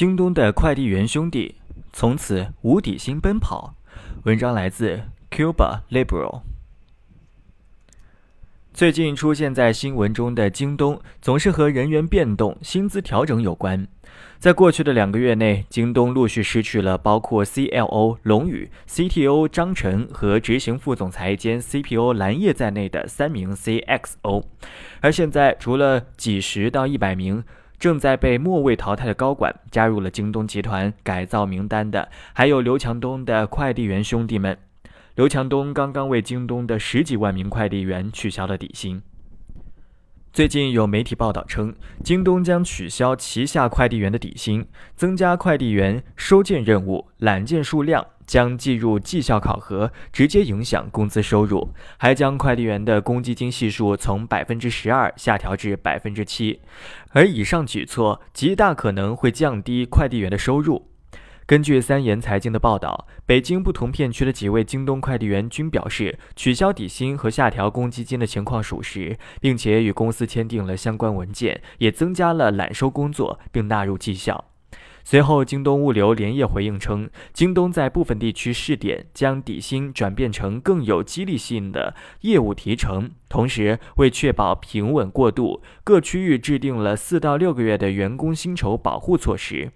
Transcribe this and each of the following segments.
京东的快递员兄弟从此无底薪奔跑。文章来自 Cuba Liberal。最近出现在新闻中的京东，总是和人员变动、薪资调整有关。在过去的两个月内，京东陆续失去了包括 CLO 龙宇、CTO 张晨和执行副总裁兼 CPO 蓝叶在内的三名 CXO。而现在，除了几十到一百名正在被末位淘汰的高管加入了京东集团改造名单的，还有刘强东的快递员兄弟们。刘强东刚刚为京东的十几万名快递员取消了底薪。最近有媒体报道称，京东将取消旗下快递员的底薪，增加快递员收件任务、揽件数量，将计入绩效考核，直接影响工资收入，还将快递员的公积金系数从百分之十二下调至百分之七，而以上举措极大可能会降低快递员的收入。根据三言财经的报道，北京不同片区的几位京东快递员均表示，取消底薪和下调公积金的情况属实，并且与公司签订了相关文件，也增加了揽收工作，并纳入绩效。随后，京东物流连夜回应称，京东在部分地区试点，将底薪转变成更有激励性的业务提成，同时为确保平稳过渡，各区域制定了四到六个月的员工薪酬保护措施。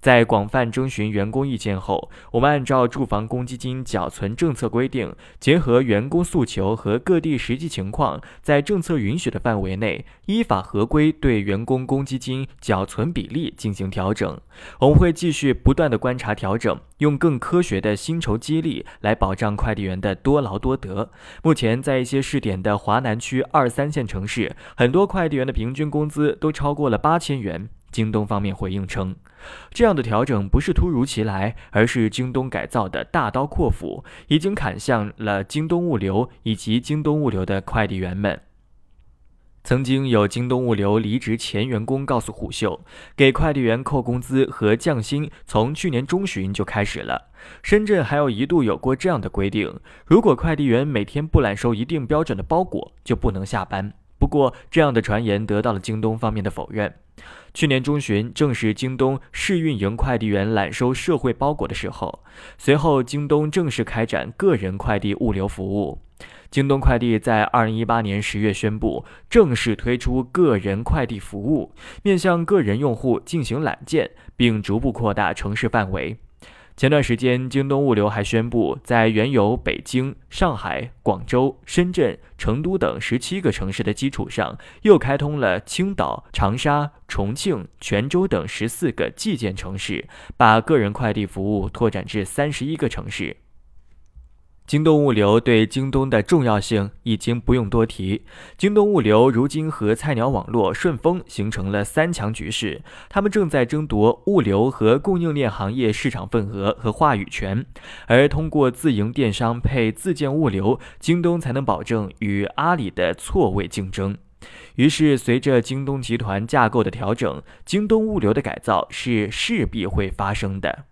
在广泛征询员工意见后，我们按照住房公积金缴存政策规定，结合员工诉求和各地实际情况，在政策允许的范围内，依法合规对员工公积金缴存比例进行调整。我们会继续不断的观察调整，用更科学的薪酬激励来保障快递员的多劳多得。目前，在一些试点的华南区二三线城市，很多快递员的平均工资都超过了八千元。京东方面回应称，这样的调整不是突如其来，而是京东改造的大刀阔斧，已经砍向了京东物流以及京东物流的快递员们。曾经有京东物流离职前员工告诉虎嗅，给快递员扣工资和降薪从去年中旬就开始了。深圳还有一度有过这样的规定：如果快递员每天不揽收一定标准的包裹，就不能下班。不过，这样的传言得到了京东方面的否认。去年中旬，正是京东试运营快递员揽收社会包裹的时候。随后，京东正式开展个人快递物流服务。京东快递在二零一八年十月宣布，正式推出个人快递服务，面向个人用户进行揽件，并逐步扩大城市范围。前段时间，京东物流还宣布，在原有北京、上海、广州、深圳、成都等十七个城市的基础上，又开通了青岛、长沙、重庆、泉州等十四个寄件城市，把个人快递服务拓展至三十一个城市。京东物流对京东的重要性已经不用多提。京东物流如今和菜鸟网络顺丰形成了三强局势，他们正在争夺物流和供应链行业市场份额和话语权。而通过自营电商配自建物流，京东才能保证与阿里的错位竞争。于是，随着京东集团架构的调整，京东物流的改造是势必会发生的。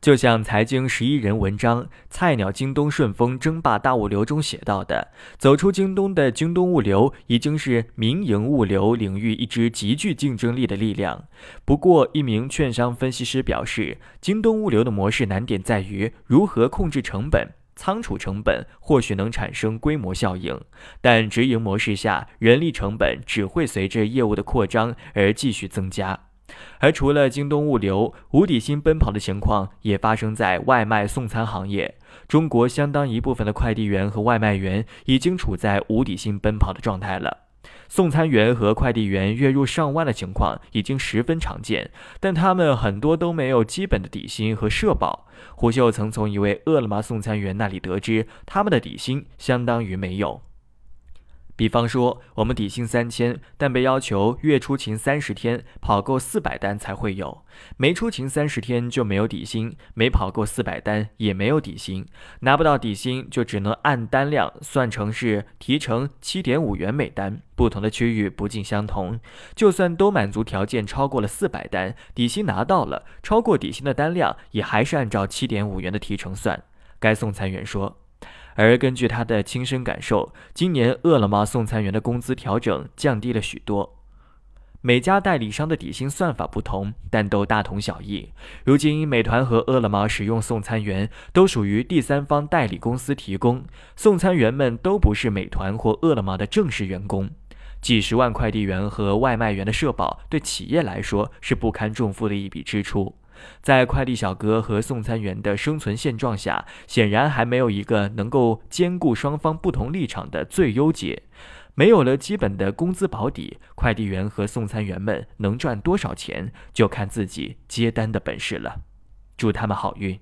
就像财经十一人文章《菜鸟京东顺丰争霸大物流》中写到的，走出京东的京东物流已经是民营物流领域一支极具竞争力的力量。不过，一名券商分析师表示，京东物流的模式难点在于如何控制成本，仓储成本或许能产生规模效应，但直营模式下，人力成本只会随着业务的扩张而继续增加。而除了京东物流无底薪奔跑的情况，也发生在外卖送餐行业。中国相当一部分的快递员和外卖员已经处在无底薪奔跑的状态了。送餐员和快递员月入上万的情况已经十分常见，但他们很多都没有基本的底薪和社保。胡秀曾从一位饿了么送餐员那里得知，他们的底薪相当于没有。比方说，我们底薪三千，但被要求月出勤三十天，跑够四百单才会有；没出勤三十天就没有底薪，没跑够四百单也没有底薪。拿不到底薪就只能按单量算成是提成七点五元每单，不同的区域不尽相同。就算都满足条件，超过了四百单，底薪拿到了，超过底薪的单量也还是按照七点五元的提成算。该送餐员说。而根据他的亲身感受，今年饿了么送餐员的工资调整降低了许多。每家代理商的底薪算法不同，但都大同小异。如今，美团和饿了么使用送餐员都属于第三方代理公司提供，送餐员们都不是美团或饿了么的正式员工。几十万快递员和外卖员的社保，对企业来说是不堪重负的一笔支出。在快递小哥和送餐员的生存现状下，显然还没有一个能够兼顾双方不同立场的最优解。没有了基本的工资保底，快递员和送餐员们能赚多少钱，就看自己接单的本事了。祝他们好运。